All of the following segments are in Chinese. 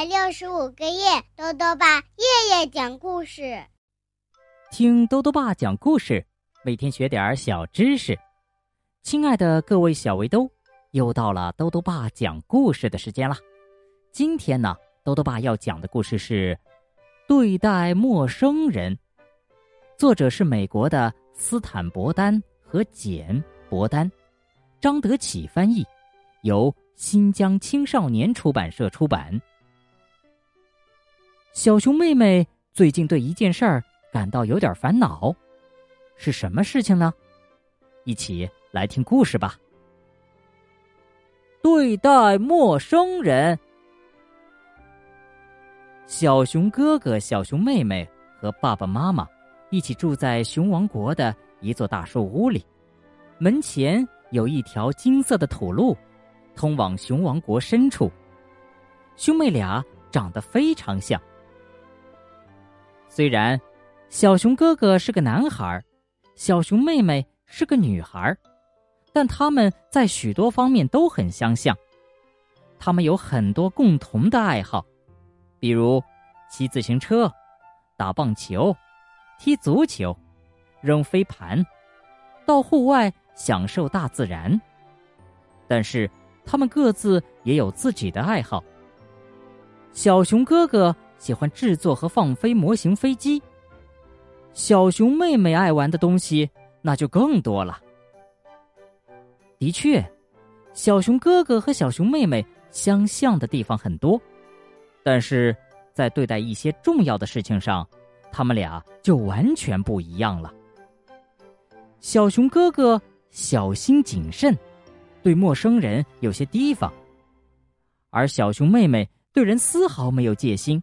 百六十五个夜，兜兜爸夜夜讲故事。听兜兜爸讲故事，每天学点小知识。亲爱的各位小围兜，又到了兜兜爸讲故事的时间了。今天呢，兜兜爸要讲的故事是《对待陌生人》，作者是美国的斯坦伯丹和简伯丹，张德启翻译，由新疆青少年出版社出版。小熊妹妹最近对一件事儿感到有点烦恼，是什么事情呢？一起来听故事吧。对待陌生人，小熊哥哥、小熊妹妹和爸爸妈妈一起住在熊王国的一座大树屋里，门前有一条金色的土路，通往熊王国深处。兄妹俩长得非常像。虽然小熊哥哥是个男孩，小熊妹妹是个女孩，但他们在许多方面都很相像。他们有很多共同的爱好，比如骑自行车、打棒球、踢足球、扔飞盘、到户外享受大自然。但是他们各自也有自己的爱好。小熊哥哥。喜欢制作和放飞模型飞机。小熊妹妹爱玩的东西那就更多了。的确，小熊哥哥和小熊妹妹相像的地方很多，但是在对待一些重要的事情上，他们俩就完全不一样了。小熊哥哥小心谨慎，对陌生人有些提防，而小熊妹妹对人丝毫没有戒心。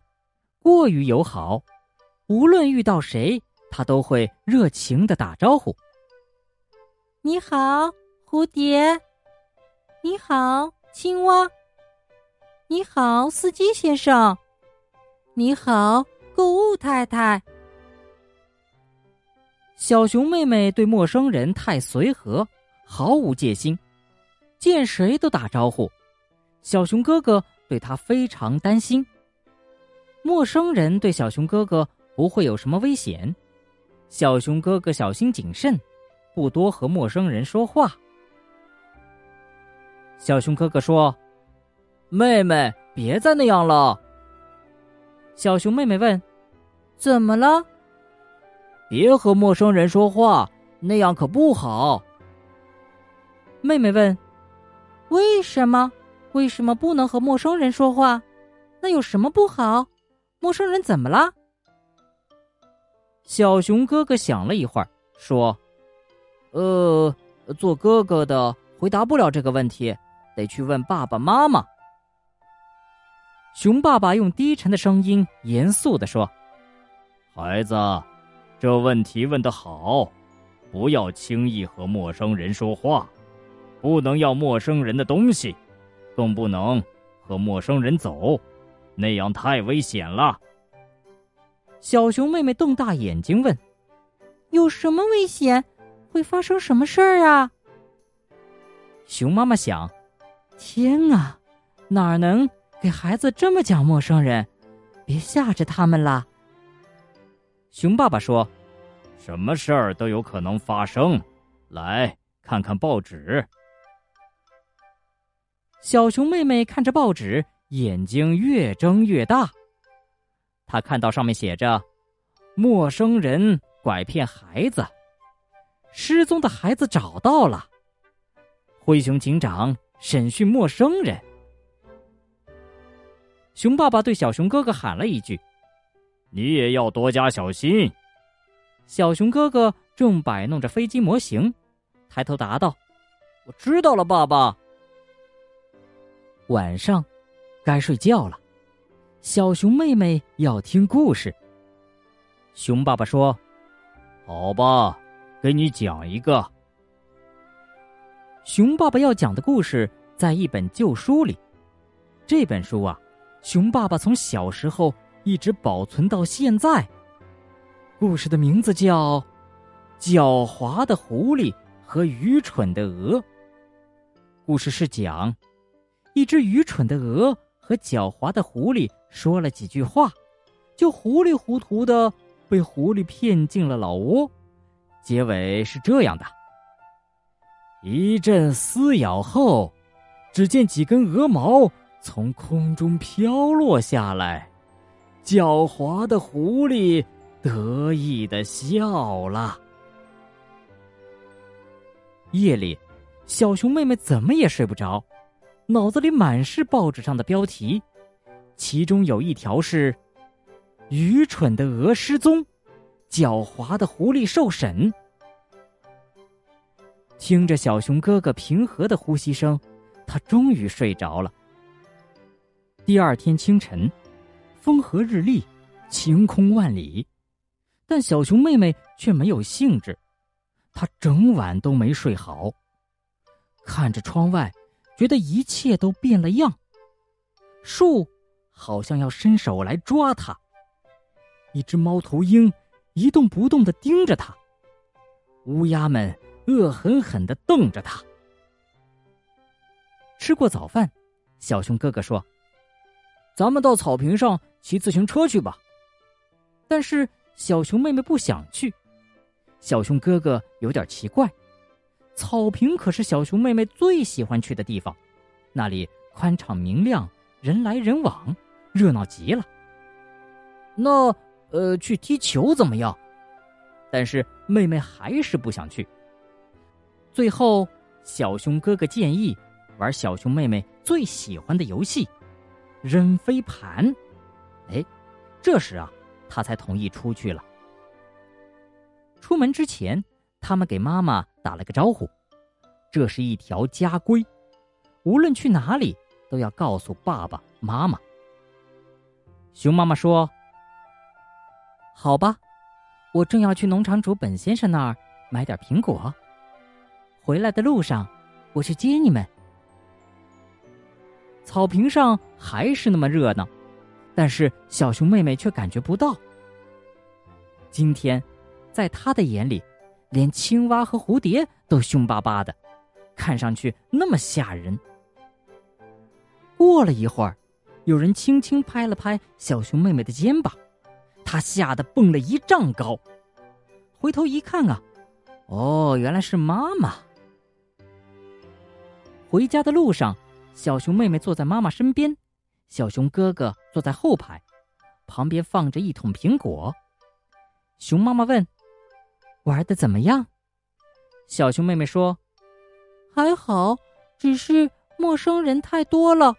过于友好，无论遇到谁，他都会热情的打招呼。你好，蝴蝶。你好，青蛙。你好，司机先生。你好，购物太太。小熊妹妹对陌生人太随和，毫无戒心，见谁都打招呼。小熊哥哥对他非常担心。陌生人对小熊哥哥不会有什么危险，小熊哥哥小心谨慎，不多和陌生人说话。小熊哥哥说：“妹妹，别再那样了。”小熊妹妹问：“怎么了？”“别和陌生人说话，那样可不好。”妹妹问：“为什么？为什么不能和陌生人说话？那有什么不好？”陌生人怎么了？小熊哥哥想了一会儿，说：“呃，做哥哥的回答不了这个问题，得去问爸爸妈妈。”熊爸爸用低沉的声音严肃的说：“孩子，这问题问得好，不要轻易和陌生人说话，不能要陌生人的东西，更不能和陌生人走。”那样太危险了。小熊妹妹瞪大眼睛问：“有什么危险？会发生什么事儿啊？”熊妈妈想：“天啊，哪能给孩子这么讲陌生人？别吓着他们啦。”熊爸爸说：“什么事儿都有可能发生，来看看报纸。”小熊妹妹看着报纸。眼睛越睁越大，他看到上面写着：“陌生人拐骗孩子，失踪的孩子找到了。”灰熊警长审讯陌生人。熊爸爸对小熊哥哥喊了一句：“你也要多加小心。”小熊哥哥正摆弄着飞机模型，抬头答道：“我知道了，爸爸。”晚上。该睡觉了，小熊妹妹要听故事。熊爸爸说：“好吧，给你讲一个。”熊爸爸要讲的故事在一本旧书里，这本书啊，熊爸爸从小时候一直保存到现在。故事的名字叫《狡猾的狐狸和愚蠢的鹅》。故事是讲一只愚蠢的鹅。和狡猾的狐狸说了几句话，就糊里糊涂的被狐狸骗进了老窝。结尾是这样的：一阵撕咬后，只见几根鹅毛从空中飘落下来，狡猾的狐狸得意的笑了。夜里，小熊妹妹怎么也睡不着，脑子里满是报纸上的标题，其中有一条是“愚蠢的鹅失踪，狡猾的狐狸受审”。听着小熊哥哥平和的呼吸声，他终于睡着了。第二天清晨，风和日丽，晴空万里，但小熊妹妹却没有兴致。他整晚都没睡好，看着窗外，觉得一切都变了样。树好像要伸手来抓他，一只猫头鹰一动不动的盯着他，乌鸦们恶狠狠的瞪着他。吃过早饭，小熊哥哥说：“咱们到草坪上骑自行车去吧。”但是小熊妹妹不想去。小熊哥哥有点奇怪，草坪可是小熊妹妹最喜欢去的地方，那里宽敞明亮，人来人往，热闹极了。那，呃，去踢球怎么样？但是妹妹还是不想去。最后，小熊哥哥建议玩小熊妹妹最喜欢的游戏——扔飞盘。哎，这时啊，他才同意出去了。出门之前，他们给妈妈打了个招呼：“这是一条家规，无论去哪里都要告诉爸爸妈妈。”熊妈妈说：“好吧，我正要去农场主本先生那儿买点苹果，回来的路上我去接你们。”草坪上还是那么热闹，但是小熊妹妹却感觉不到。今天。在她的眼里，连青蛙和蝴蝶都凶巴巴的，看上去那么吓人。过了一会儿，有人轻轻拍了拍小熊妹妹的肩膀，她吓得蹦了一丈高。回头一看啊，哦，原来是妈妈。回家的路上，小熊妹妹坐在妈妈身边，小熊哥哥坐在后排，旁边放着一桶苹果。熊妈妈问。玩的怎么样？小熊妹妹说：“还好，只是陌生人太多了。”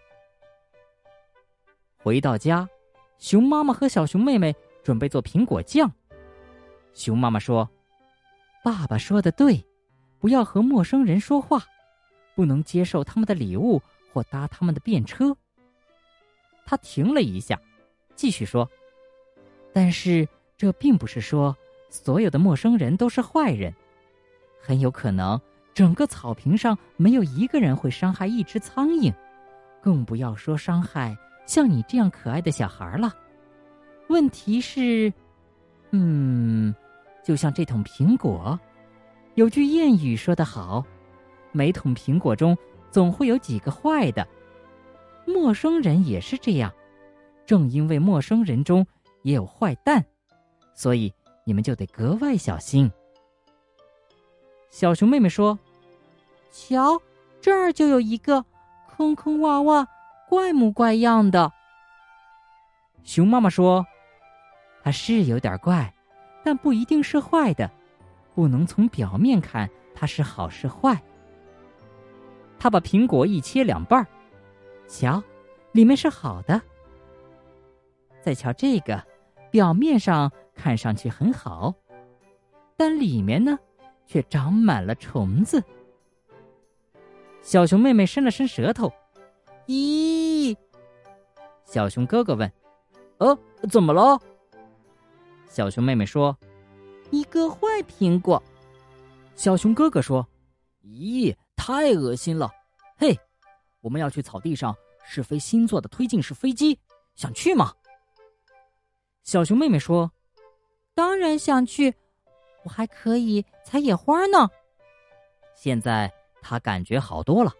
回到家，熊妈妈和小熊妹妹准备做苹果酱。熊妈妈说：“爸爸说的对，不要和陌生人说话，不能接受他们的礼物或搭他们的便车。”他停了一下，继续说：“但是这并不是说。”所有的陌生人都是坏人，很有可能整个草坪上没有一个人会伤害一只苍蝇，更不要说伤害像你这样可爱的小孩了。问题是，嗯，就像这桶苹果，有句谚语说得好：“每桶苹果中总会有几个坏的。”陌生人也是这样，正因为陌生人中也有坏蛋，所以。你们就得格外小心。小熊妹妹说：“瞧，这儿就有一个坑坑洼洼、怪模怪样的。”熊妈妈说：“它是有点怪，但不一定是坏的，不能从表面看它是好是坏。”他把苹果一切两半儿，瞧，里面是好的。再瞧这个，表面上。看上去很好，但里面呢，却长满了虫子。小熊妹妹伸了伸舌头，咦？小熊哥哥问：“呃，怎么了？”小熊妹妹说：“一个坏苹果。”小熊哥哥说：“咦，太恶心了！嘿，我们要去草地上试飞新做的推进式飞机，想去吗？”小熊妹妹说。当然想去，我还可以采野花呢。现在他感觉好多了，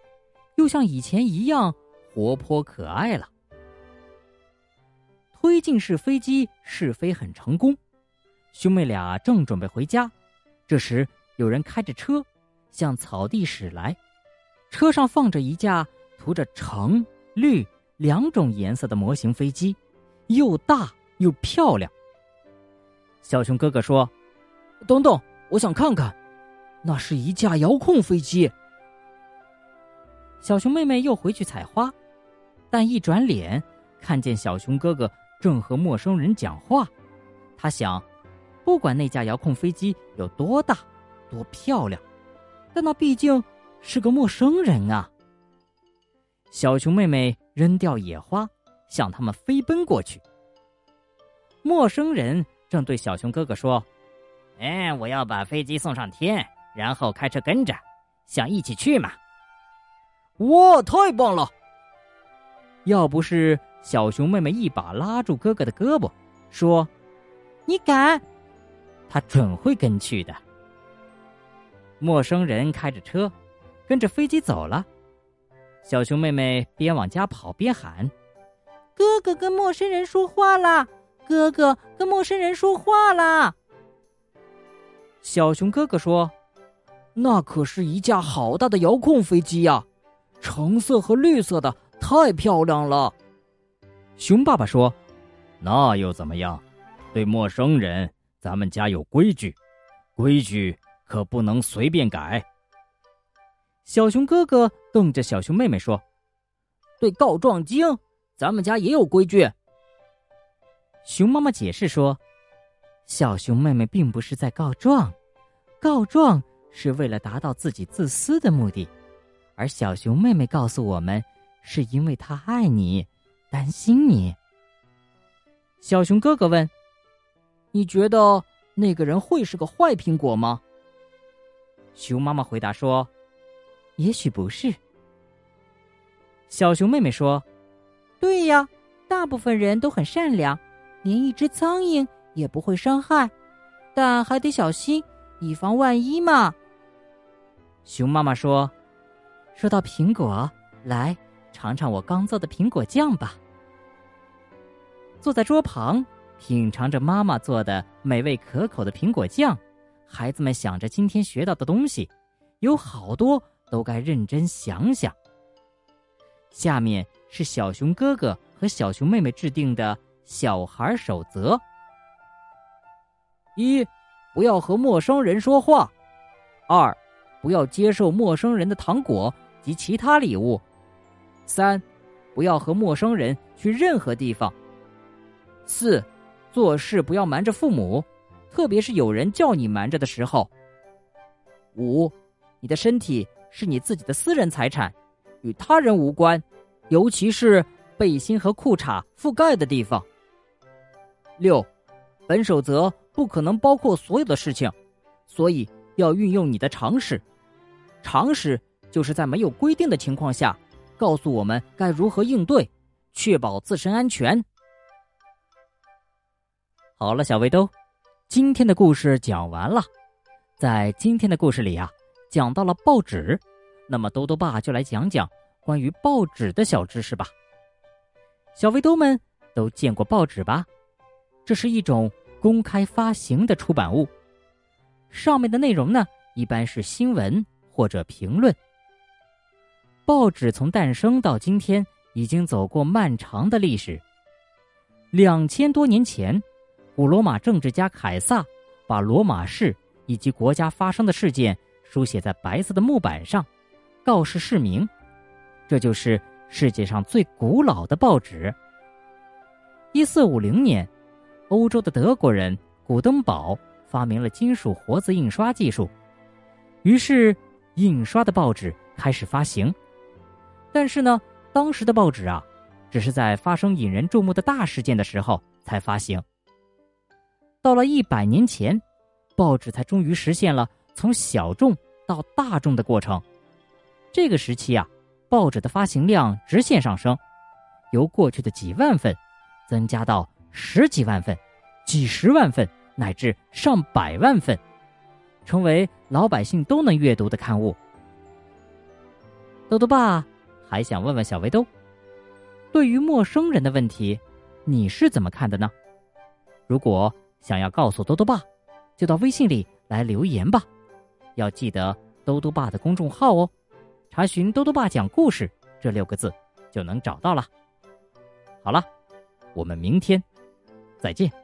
又像以前一样活泼可爱了。推进式飞机试飞很成功。兄妹俩正准备回家，这时有人开着车向草地驶来，车上放着一架涂着橙绿两种颜色的模型飞机，又大又漂亮。小熊哥哥说：“等等，我想看看，那是一架遥控飞机。”小熊妹妹又回去采花，但一转脸，看见小熊哥哥正和陌生人讲话，她想。不管那架遥控飞机有多大、多漂亮，但那毕竟是个陌生人啊！小熊妹妹扔掉野花，向他们飞奔过去。陌生人正对小熊哥哥说：“哎，我要把飞机送上天，然后开车跟着，想一起去吗？”哇，太棒了！要不是小熊妹妹一把拉住哥哥的胳膊，说：“你敢！”他准会跟去的。陌生人开着车，跟着飞机走了。小熊妹妹边往家跑边喊：“哥哥跟陌生人说话啦！哥哥跟陌生人说话啦！”小熊哥哥说：“那可是一架好大的遥控飞机呀，橙色和绿色的，太漂亮了。”熊爸爸说：“那又怎么样？对陌生人。”咱们家有规矩，规矩可不能随便改。小熊哥哥瞪着小熊妹妹说：“对告状精，咱们家也有规矩。”熊妈妈解释说：“小熊妹妹并不是在告状，告状是为了达到自己自私的目的，而小熊妹妹告诉我们，是因为她爱你，担心你。”小熊哥哥问。你觉得那个人会是个坏苹果吗？熊妈妈回答说：“也许不是。”小熊妹妹说：“对呀，大部分人都很善良，连一只苍蝇也不会伤害，但还得小心，以防万一嘛。”熊妈妈说：“说到苹果，来尝尝我刚做的苹果酱吧。”坐在桌旁。品尝着妈妈做的美味可口的苹果酱，孩子们想着今天学到的东西，有好多都该认真想想。下面是小熊哥哥和小熊妹妹制定的小孩守则：一，不要和陌生人说话；二，不要接受陌生人的糖果及其他礼物；三，不要和陌生人去任何地方；四。做事不要瞒着父母，特别是有人叫你瞒着的时候。五，你的身体是你自己的私人财产，与他人无关，尤其是背心和裤衩覆盖的地方。六，本守则不可能包括所有的事情，所以要运用你的常识。常识就是在没有规定的情况下，告诉我们该如何应对，确保自身安全。好了，小围兜，今天的故事讲完了。在今天的故事里啊，讲到了报纸，那么兜兜爸就来讲讲关于报纸的小知识吧。小围兜们都见过报纸吧？这是一种公开发行的出版物，上面的内容呢，一般是新闻或者评论。报纸从诞生到今天，已经走过漫长的历史。两千多年前。古罗马政治家凯撒把罗马市以及国家发生的事件书写在白色的木板上，告示市民。这就是世界上最古老的报纸。一四五零年，欧洲的德国人古登堡发明了金属活字印刷技术，于是印刷的报纸开始发行。但是呢，当时的报纸啊，只是在发生引人注目的大事件的时候才发行。到了一百年前，报纸才终于实现了从小众到大众的过程。这个时期啊，报纸的发行量直线上升，由过去的几万份增加到十几万份、几十万份乃至上百万份，成为老百姓都能阅读的刊物。豆豆爸还想问问小围兜，对于陌生人的问题，你是怎么看的呢？如果想要告诉多多爸，就到微信里来留言吧。要记得多多爸的公众号哦，查询“多多爸讲故事”这六个字就能找到了。好了，我们明天再见。